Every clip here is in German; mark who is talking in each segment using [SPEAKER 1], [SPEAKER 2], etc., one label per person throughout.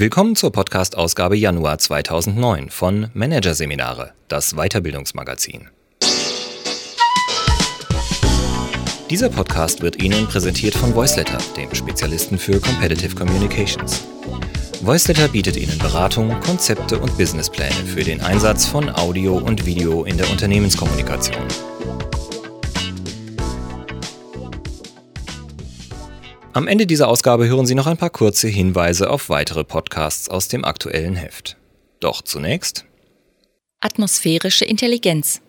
[SPEAKER 1] Willkommen zur Podcast-Ausgabe Januar 2009 von Managerseminare, das Weiterbildungsmagazin. Dieser Podcast wird Ihnen präsentiert von Voiceletter, dem Spezialisten für Competitive Communications. Voiceletter bietet Ihnen Beratung, Konzepte und Businesspläne für den Einsatz von Audio und Video in der Unternehmenskommunikation. Am Ende dieser Ausgabe hören Sie noch ein paar kurze Hinweise auf weitere Podcasts aus dem aktuellen Heft. Doch zunächst
[SPEAKER 2] Atmosphärische Intelligenz.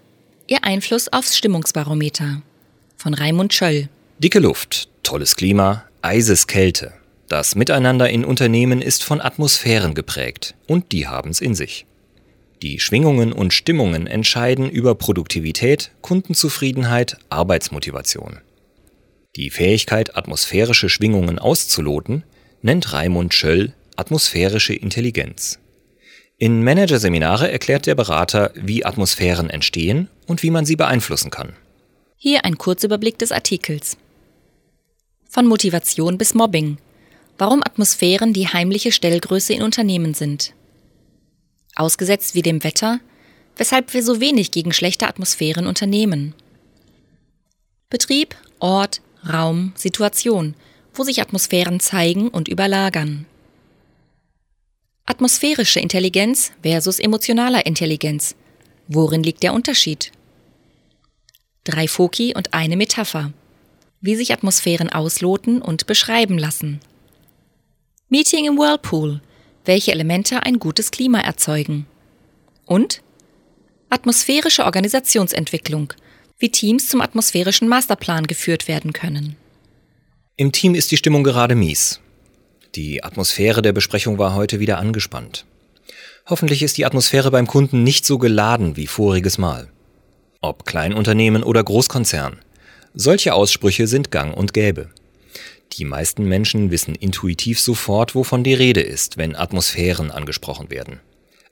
[SPEAKER 2] Ihr Einfluss aufs Stimmungsbarometer von Raimund Schöll.
[SPEAKER 1] Dicke Luft, tolles Klima, eises Kälte. Das Miteinander in Unternehmen ist von Atmosphären geprägt und die haben's in sich. Die Schwingungen und Stimmungen entscheiden über Produktivität, Kundenzufriedenheit, Arbeitsmotivation. Die Fähigkeit, atmosphärische Schwingungen auszuloten, nennt Raimund Schöll atmosphärische Intelligenz. In Managerseminare erklärt der Berater, wie Atmosphären entstehen und wie man sie beeinflussen kann.
[SPEAKER 2] Hier ein Kurzüberblick des Artikels. Von Motivation bis Mobbing. Warum Atmosphären die heimliche Stellgröße in Unternehmen sind. Ausgesetzt wie dem Wetter, weshalb wir so wenig gegen schlechte Atmosphären unternehmen. Betrieb, Ort, Raum, Situation, wo sich Atmosphären zeigen und überlagern. Atmosphärische Intelligenz versus emotionaler Intelligenz. Worin liegt der Unterschied? Drei Foki und eine Metapher. Wie sich Atmosphären ausloten und beschreiben lassen. Meeting im Whirlpool. Welche Elemente ein gutes Klima erzeugen. Und atmosphärische Organisationsentwicklung. Wie Teams zum atmosphärischen Masterplan geführt werden können.
[SPEAKER 1] Im Team ist die Stimmung gerade mies. Die Atmosphäre der Besprechung war heute wieder angespannt. Hoffentlich ist die Atmosphäre beim Kunden nicht so geladen wie voriges Mal. Ob Kleinunternehmen oder Großkonzern. Solche Aussprüche sind gang und gäbe. Die meisten Menschen wissen intuitiv sofort, wovon die Rede ist, wenn Atmosphären angesprochen werden.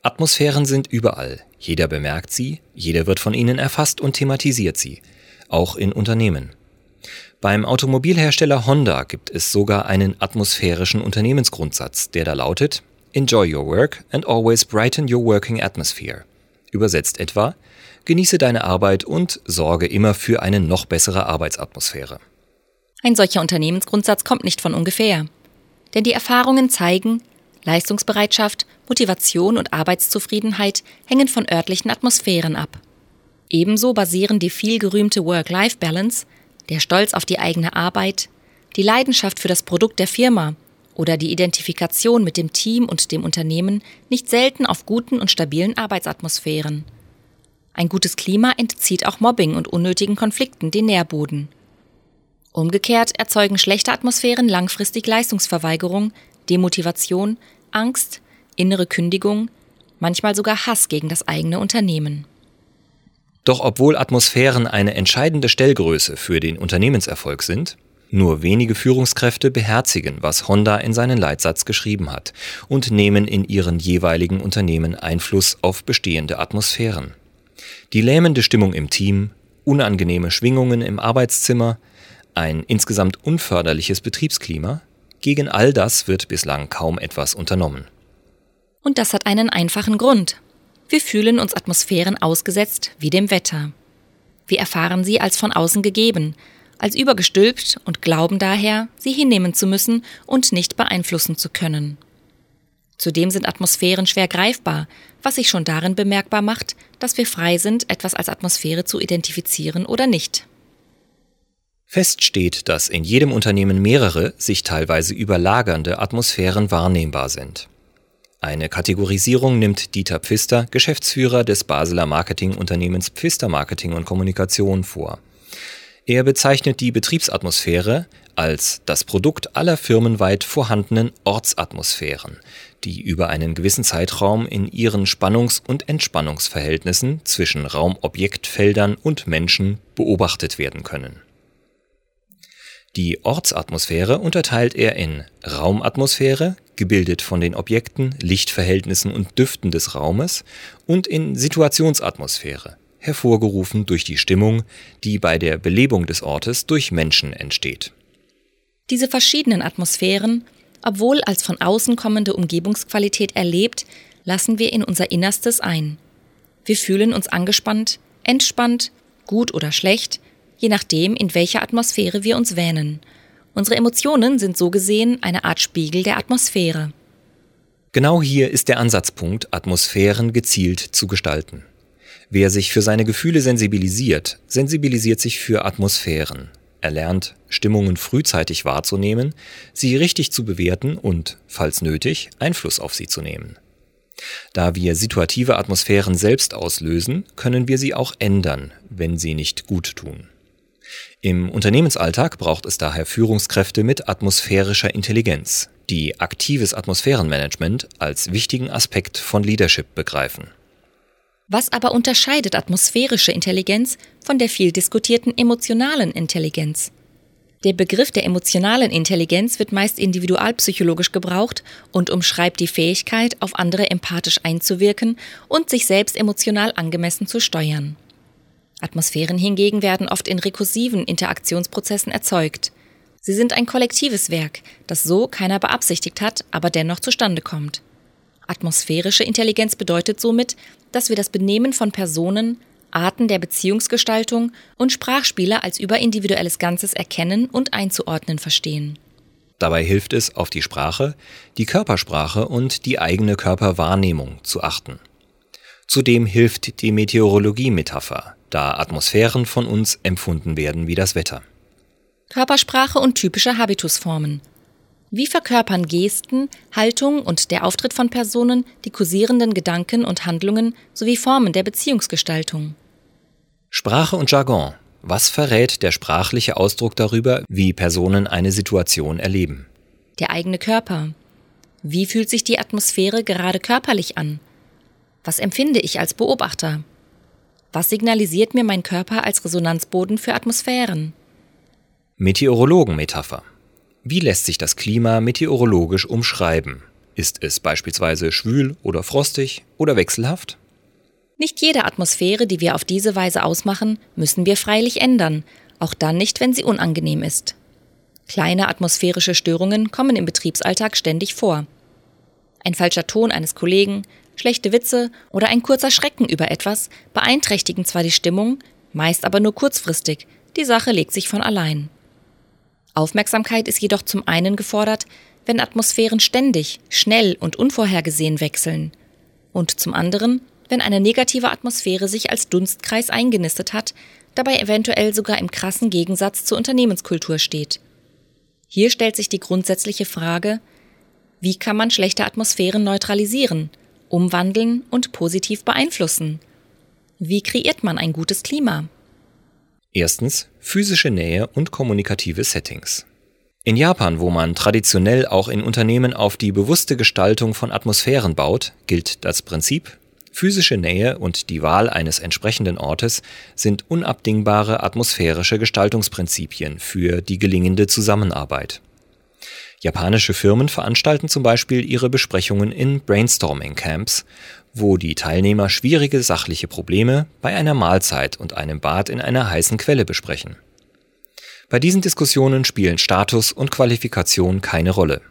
[SPEAKER 1] Atmosphären sind überall. Jeder bemerkt sie, jeder wird von ihnen erfasst und thematisiert sie. Auch in Unternehmen. Beim Automobilhersteller Honda gibt es sogar einen atmosphärischen Unternehmensgrundsatz, der da lautet Enjoy your work and always brighten your working atmosphere. Übersetzt etwa Genieße deine Arbeit und sorge immer für eine noch bessere Arbeitsatmosphäre.
[SPEAKER 2] Ein solcher Unternehmensgrundsatz kommt nicht von ungefähr. Denn die Erfahrungen zeigen, Leistungsbereitschaft, Motivation und Arbeitszufriedenheit hängen von örtlichen Atmosphären ab. Ebenso basieren die vielgerühmte Work-Life-Balance, der Stolz auf die eigene Arbeit, die Leidenschaft für das Produkt der Firma oder die Identifikation mit dem Team und dem Unternehmen nicht selten auf guten und stabilen Arbeitsatmosphären. Ein gutes Klima entzieht auch Mobbing und unnötigen Konflikten den Nährboden. Umgekehrt erzeugen schlechte Atmosphären langfristig Leistungsverweigerung, Demotivation, Angst, innere Kündigung, manchmal sogar Hass gegen das eigene Unternehmen.
[SPEAKER 1] Doch obwohl Atmosphären eine entscheidende Stellgröße für den Unternehmenserfolg sind, nur wenige Führungskräfte beherzigen, was Honda in seinen Leitsatz geschrieben hat und nehmen in ihren jeweiligen Unternehmen Einfluss auf bestehende Atmosphären. Die lähmende Stimmung im Team, unangenehme Schwingungen im Arbeitszimmer, ein insgesamt unförderliches Betriebsklima, gegen all das wird bislang kaum etwas unternommen.
[SPEAKER 2] Und das hat einen einfachen Grund. Wir fühlen uns Atmosphären ausgesetzt wie dem Wetter. Wir erfahren sie als von außen gegeben, als übergestülpt und glauben daher, sie hinnehmen zu müssen und nicht beeinflussen zu können. Zudem sind Atmosphären schwer greifbar, was sich schon darin bemerkbar macht, dass wir frei sind, etwas als Atmosphäre zu identifizieren oder nicht.
[SPEAKER 1] Fest steht, dass in jedem Unternehmen mehrere, sich teilweise überlagernde Atmosphären wahrnehmbar sind. Eine Kategorisierung nimmt Dieter Pfister, Geschäftsführer des Basler Marketingunternehmens Pfister Marketing und Kommunikation vor. Er bezeichnet die Betriebsatmosphäre als das Produkt aller firmenweit vorhandenen Ortsatmosphären, die über einen gewissen Zeitraum in ihren Spannungs- und Entspannungsverhältnissen zwischen Raumobjektfeldern und Menschen beobachtet werden können. Die Ortsatmosphäre unterteilt er in Raumatmosphäre, gebildet von den Objekten, Lichtverhältnissen und Düften des Raumes, und in Situationsatmosphäre, hervorgerufen durch die Stimmung, die bei der Belebung des Ortes durch Menschen entsteht.
[SPEAKER 2] Diese verschiedenen Atmosphären Obwohl als von außen kommende Umgebungsqualität erlebt, lassen wir in unser Innerstes ein. Wir fühlen uns angespannt, entspannt, gut oder schlecht, je nachdem, in welcher Atmosphäre wir uns wähnen. Unsere Emotionen sind so gesehen eine Art Spiegel der Atmosphäre.
[SPEAKER 1] Genau hier ist der Ansatzpunkt, Atmosphären gezielt zu gestalten. Wer sich für seine Gefühle sensibilisiert, sensibilisiert sich für Atmosphären. Er lernt, Stimmungen frühzeitig wahrzunehmen, sie richtig zu bewerten und, falls nötig, Einfluss auf sie zu nehmen. Da wir situative Atmosphären selbst auslösen, können wir sie auch ändern, wenn sie nicht gut tun. Im Unternehmensalltag braucht es daher Führungskräfte mit atmosphärischer Intelligenz, die aktives Atmosphärenmanagement als wichtigen Aspekt von Leadership begreifen.
[SPEAKER 2] Was aber unterscheidet atmosphärische Intelligenz von der viel diskutierten emotionalen Intelligenz? Der Begriff der emotionalen Intelligenz wird meist individualpsychologisch gebraucht und umschreibt die Fähigkeit, auf andere empathisch einzuwirken und sich selbst emotional angemessen zu steuern. Atmosphären hingegen werden oft in rekursiven Interaktionsprozessen erzeugt. Sie sind ein kollektives Werk, das so keiner beabsichtigt hat, aber dennoch zustande kommt. Atmosphärische Intelligenz bedeutet somit, dass wir das Benehmen von Personen, Arten der Beziehungsgestaltung und Sprachspiele als überindividuelles Ganzes erkennen und einzuordnen verstehen.
[SPEAKER 1] Dabei hilft es, auf die Sprache, die Körpersprache und die eigene Körperwahrnehmung zu achten. Zudem hilft die Meteorologie-Metapher, da Atmosphären von uns empfunden werden wie das Wetter.
[SPEAKER 2] Körpersprache und typische Habitusformen. Wie verkörpern Gesten, Haltung und der Auftritt von Personen die kursierenden Gedanken und Handlungen sowie Formen der Beziehungsgestaltung?
[SPEAKER 1] Sprache und Jargon. Was verrät der sprachliche Ausdruck darüber, wie Personen eine Situation erleben?
[SPEAKER 2] Der eigene Körper. Wie fühlt sich die Atmosphäre gerade körperlich an? Was empfinde ich als Beobachter? Was signalisiert mir mein Körper als Resonanzboden für Atmosphären?
[SPEAKER 1] Meteorologenmetapher. Wie lässt sich das Klima meteorologisch umschreiben? Ist es beispielsweise schwül oder frostig oder wechselhaft?
[SPEAKER 2] Nicht jede Atmosphäre, die wir auf diese Weise ausmachen, müssen wir freilich ändern, auch dann nicht, wenn sie unangenehm ist. Kleine atmosphärische Störungen kommen im Betriebsalltag ständig vor. Ein falscher Ton eines Kollegen, schlechte Witze oder ein kurzer Schrecken über etwas beeinträchtigen zwar die Stimmung, meist aber nur kurzfristig, die Sache legt sich von allein. Aufmerksamkeit ist jedoch zum einen gefordert, wenn Atmosphären ständig, schnell und unvorhergesehen wechseln. Und zum anderen, wenn eine negative Atmosphäre sich als Dunstkreis eingenistet hat, dabei eventuell sogar im krassen Gegensatz zur Unternehmenskultur steht. Hier stellt sich die grundsätzliche Frage, wie kann man schlechte Atmosphären neutralisieren, umwandeln und positiv beeinflussen? Wie kreiert man ein gutes Klima?
[SPEAKER 1] Erstens physische Nähe und kommunikative Settings. In Japan, wo man traditionell auch in Unternehmen auf die bewusste Gestaltung von Atmosphären baut, gilt das Prinzip, physische Nähe und die Wahl eines entsprechenden Ortes sind unabdingbare atmosphärische Gestaltungsprinzipien für die gelingende Zusammenarbeit. Japanische Firmen veranstalten zum Beispiel ihre Besprechungen in Brainstorming-Camps, wo die Teilnehmer schwierige sachliche Probleme bei einer Mahlzeit und einem Bad in einer heißen Quelle besprechen. Bei diesen Diskussionen spielen Status und Qualifikation keine Rolle.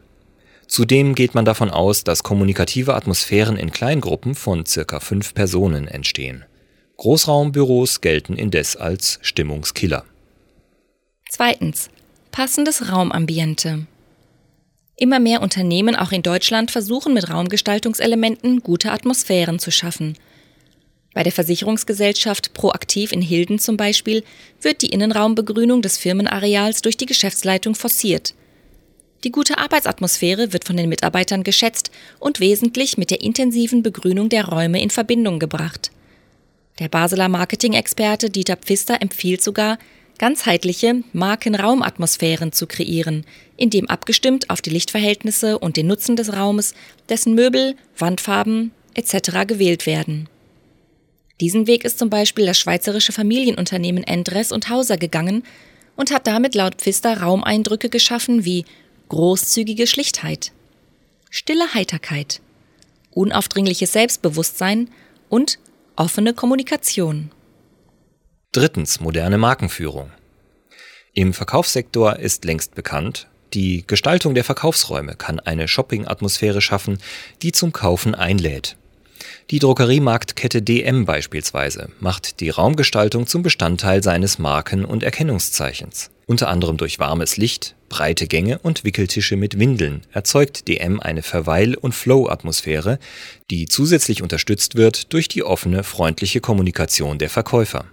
[SPEAKER 1] Zudem geht man davon aus, dass kommunikative Atmosphären in Kleingruppen von circa fünf Personen entstehen. Großraumbüros gelten indes als Stimmungskiller.
[SPEAKER 2] Zweitens. Passendes Raumambiente. Immer mehr Unternehmen, auch in Deutschland, versuchen mit Raumgestaltungselementen gute Atmosphären zu schaffen. Bei der Versicherungsgesellschaft Proaktiv in Hilden zum Beispiel wird die Innenraumbegrünung des Firmenareals durch die Geschäftsleitung forciert. Die gute Arbeitsatmosphäre wird von den Mitarbeitern geschätzt und wesentlich mit der intensiven Begrünung der Räume in Verbindung gebracht. Der Basler Marketing-Experte Dieter Pfister empfiehlt sogar, ganzheitliche Markenraumatmosphären zu kreieren, indem abgestimmt auf die Lichtverhältnisse und den Nutzen des Raumes, dessen Möbel, Wandfarben etc. gewählt werden. Diesen Weg ist zum Beispiel das schweizerische Familienunternehmen Endres und Hauser gegangen und hat damit laut Pfister Raumeindrücke geschaffen wie großzügige Schlichtheit, stille Heiterkeit, unaufdringliches Selbstbewusstsein und offene Kommunikation.
[SPEAKER 1] Drittens moderne Markenführung. Im Verkaufssektor ist längst bekannt, Die Gestaltung der Verkaufsräume kann eine Shopping-Atmosphäre schaffen, die zum Kaufen einlädt. Die Drogeriemarktkette DM beispielsweise macht die Raumgestaltung zum Bestandteil seines Marken- und Erkennungszeichens. Unter anderem durch warmes Licht, breite Gänge und Wickeltische mit Windeln erzeugt DM eine Verweil- und Flow-Atmosphäre, die zusätzlich unterstützt wird durch die offene, freundliche Kommunikation der Verkäufer.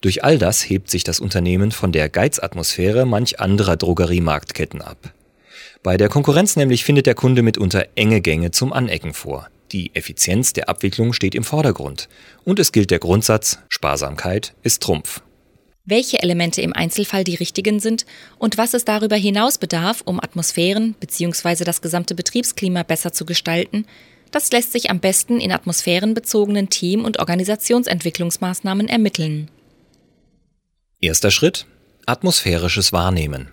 [SPEAKER 1] Durch all das hebt sich das Unternehmen von der Geizatmosphäre manch anderer Drogeriemarktketten ab. Bei der Konkurrenz nämlich findet der Kunde mitunter enge Gänge zum Anecken vor. Die Effizienz der Abwicklung steht im Vordergrund. Und es gilt der Grundsatz, Sparsamkeit ist Trumpf.
[SPEAKER 2] Welche Elemente im Einzelfall die richtigen sind und was es darüber hinaus bedarf, um Atmosphären bzw. das gesamte Betriebsklima besser zu gestalten, das lässt sich am besten in atmosphärenbezogenen Team- und Organisationsentwicklungsmaßnahmen ermitteln.
[SPEAKER 1] Erster Schritt Atmosphärisches Wahrnehmen.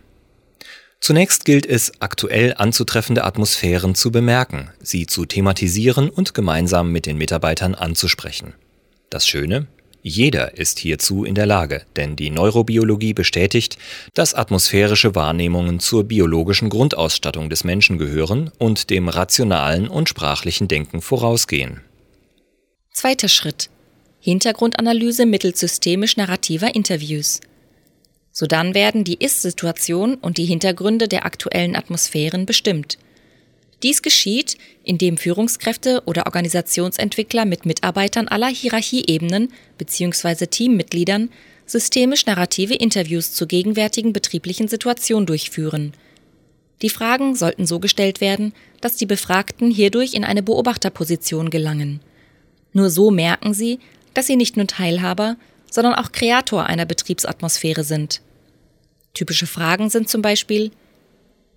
[SPEAKER 1] Zunächst gilt es, aktuell anzutreffende Atmosphären zu bemerken, sie zu thematisieren und gemeinsam mit den Mitarbeitern anzusprechen. Das Schöne, jeder ist hierzu in der Lage, denn die Neurobiologie bestätigt, dass atmosphärische Wahrnehmungen zur biologischen Grundausstattung des Menschen gehören und dem rationalen und sprachlichen Denken vorausgehen.
[SPEAKER 2] Zweiter Schritt. Hintergrundanalyse mittels systemisch narrativer Interviews. Sodann werden die Ist-Situation und die Hintergründe der aktuellen Atmosphären bestimmt. Dies geschieht, indem Führungskräfte oder Organisationsentwickler mit Mitarbeitern aller Hierarchieebenen bzw. Teammitgliedern systemisch narrative Interviews zur gegenwärtigen betrieblichen Situation durchführen. Die Fragen sollten so gestellt werden, dass die Befragten hierdurch in eine Beobachterposition gelangen. Nur so merken sie, dass sie nicht nur Teilhaber, sondern auch Kreator einer Betriebsatmosphäre sind. Typische Fragen sind zum Beispiel,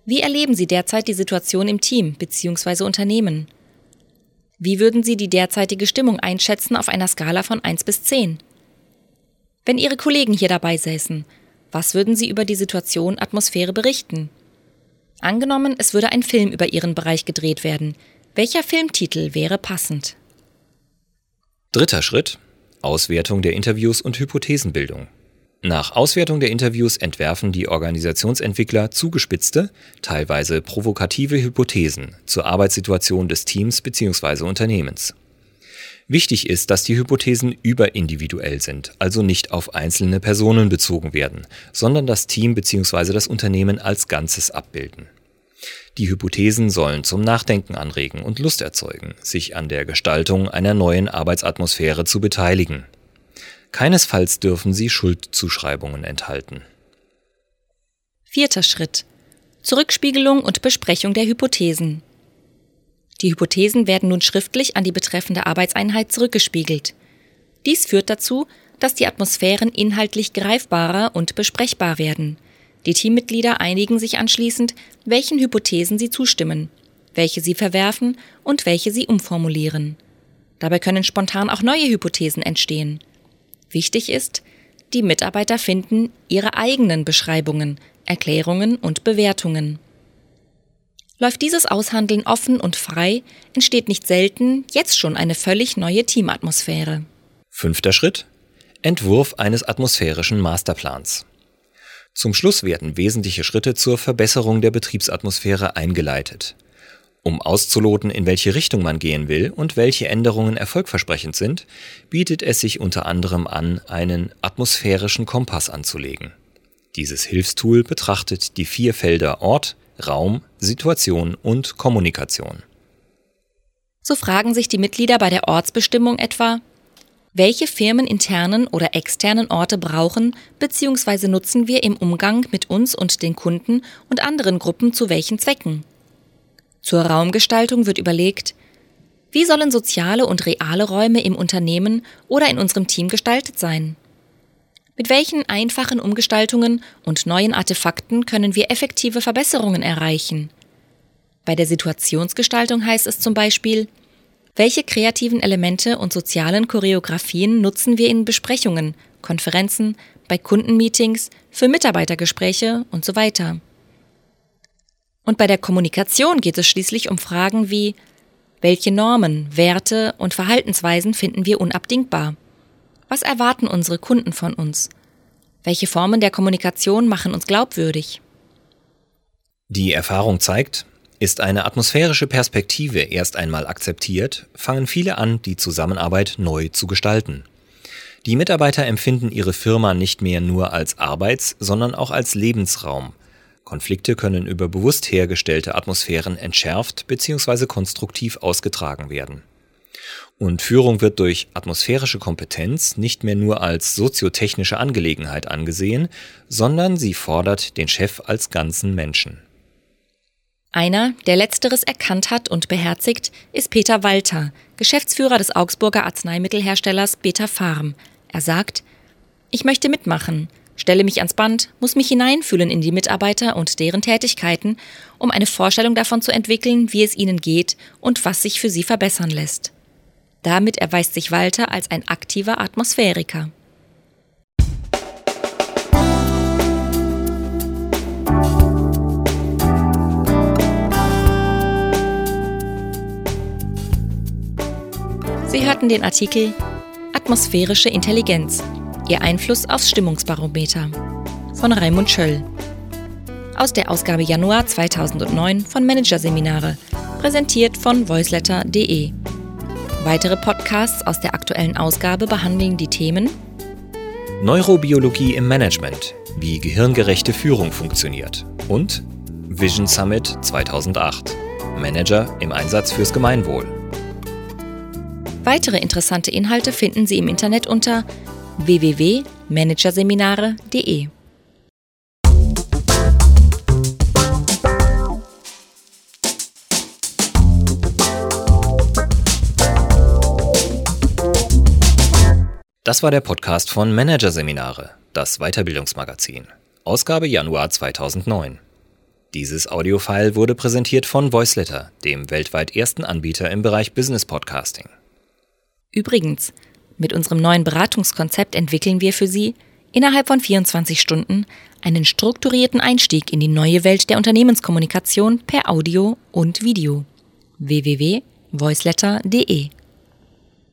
[SPEAKER 2] wie erleben Sie derzeit die Situation im Team bzw. Unternehmen? Wie würden Sie die derzeitige Stimmung einschätzen auf einer Skala von 1 bis 10? Wenn Ihre Kollegen hier dabei säßen, was würden Sie über die Situation Atmosphäre berichten? Angenommen, es würde ein Film über Ihren Bereich gedreht werden. Welcher Filmtitel wäre passend?
[SPEAKER 1] Dritter Schritt Auswertung der Interviews und Hypothesenbildung. Nach Auswertung der Interviews entwerfen die Organisationsentwickler zugespitzte, teilweise provokative Hypothesen zur Arbeitssituation des Teams bzw. Unternehmens. Wichtig ist, dass die Hypothesen überindividuell sind, also nicht auf einzelne Personen bezogen werden, sondern das Team bzw. das Unternehmen als Ganzes abbilden. Die Hypothesen sollen zum Nachdenken anregen und Lust erzeugen, sich an der Gestaltung einer neuen Arbeitsatmosphäre zu beteiligen. Keinesfalls dürfen sie Schuldzuschreibungen enthalten.
[SPEAKER 2] Vierter Schritt. Zurückspiegelung und Besprechung der Hypothesen. Die Hypothesen werden nun schriftlich an die betreffende Arbeitseinheit zurückgespiegelt. Dies führt dazu, dass die Atmosphären inhaltlich greifbarer und besprechbar werden. Die Teammitglieder einigen sich anschließend, welchen Hypothesen sie zustimmen, welche sie verwerfen und welche sie umformulieren. Dabei können spontan auch neue Hypothesen entstehen. Wichtig ist, die Mitarbeiter finden ihre eigenen Beschreibungen, Erklärungen und Bewertungen. Läuft dieses Aushandeln offen und frei, entsteht nicht selten jetzt schon eine völlig neue Teamatmosphäre.
[SPEAKER 1] Fünfter Schritt. Entwurf eines atmosphärischen Masterplans. Zum Schluss werden wesentliche Schritte zur Verbesserung der Betriebsatmosphäre eingeleitet. Um auszuloten, in welche Richtung man gehen will und welche Änderungen erfolgversprechend sind, bietet es sich unter anderem an, einen atmosphärischen Kompass anzulegen. Dieses Hilfstool betrachtet die vier Felder Ort, Raum, Situation und Kommunikation.
[SPEAKER 2] So fragen sich die Mitglieder bei der Ortsbestimmung etwa, welche firmeninternen oder externen Orte brauchen bzw. nutzen wir im Umgang mit uns und den Kunden und anderen Gruppen zu welchen Zwecken? Zur Raumgestaltung wird überlegt, wie sollen soziale und reale Räume im Unternehmen oder in unserem Team gestaltet sein? Mit welchen einfachen Umgestaltungen und neuen Artefakten können wir effektive Verbesserungen erreichen? Bei der Situationsgestaltung heißt es zum Beispiel, welche kreativen Elemente und sozialen Choreografien nutzen wir in Besprechungen, Konferenzen, bei Kundenmeetings, für Mitarbeitergespräche und so weiter? Und bei der Kommunikation geht es schließlich um Fragen wie, welche Normen, Werte und Verhaltensweisen finden wir unabdingbar? Was erwarten unsere Kunden von uns? Welche Formen der Kommunikation machen uns glaubwürdig?
[SPEAKER 1] Die Erfahrung zeigt, ist eine atmosphärische Perspektive erst einmal akzeptiert, fangen viele an, die Zusammenarbeit neu zu gestalten. Die Mitarbeiter empfinden ihre Firma nicht mehr nur als Arbeits-, sondern auch als Lebensraum. Konflikte können über bewusst hergestellte Atmosphären entschärft bzw. konstruktiv ausgetragen werden. Und Führung wird durch atmosphärische Kompetenz nicht mehr nur als soziotechnische Angelegenheit angesehen, sondern sie fordert den Chef als ganzen Menschen.
[SPEAKER 2] Einer, der letzteres erkannt hat und beherzigt, ist Peter Walter, Geschäftsführer des Augsburger Arzneimittelherstellers Beta Farm. Er sagt, ich möchte mitmachen, stelle mich ans Band, muss mich hineinfühlen in die Mitarbeiter und deren Tätigkeiten, um eine Vorstellung davon zu entwickeln, wie es ihnen geht und was sich für sie verbessern lässt. Damit erweist sich Walter als ein aktiver Atmosphäriker. Sie hörten den Artikel Atmosphärische Intelligenz. Ihr Einfluss aufs Stimmungsbarometer von Raimund Schöll. Aus der Ausgabe Januar 2009 von Managerseminare, präsentiert von voiceletter.de. Weitere Podcasts aus der aktuellen Ausgabe behandeln die Themen
[SPEAKER 1] Neurobiologie im Management, wie gehirngerechte Führung funktioniert und Vision Summit 2008, Manager im Einsatz fürs Gemeinwohl.
[SPEAKER 2] Weitere interessante Inhalte finden Sie im Internet unter www.managerseminare.de.
[SPEAKER 1] Das war der Podcast von Managerseminare, das Weiterbildungsmagazin, Ausgabe Januar 2009. Dieses Audiofile wurde präsentiert von Voiceletter, dem weltweit ersten Anbieter im Bereich Business Podcasting.
[SPEAKER 2] Übrigens, mit unserem neuen Beratungskonzept entwickeln wir für Sie innerhalb von 24 Stunden einen strukturierten Einstieg in die neue Welt der Unternehmenskommunikation per Audio und Video. www.voiceletter.de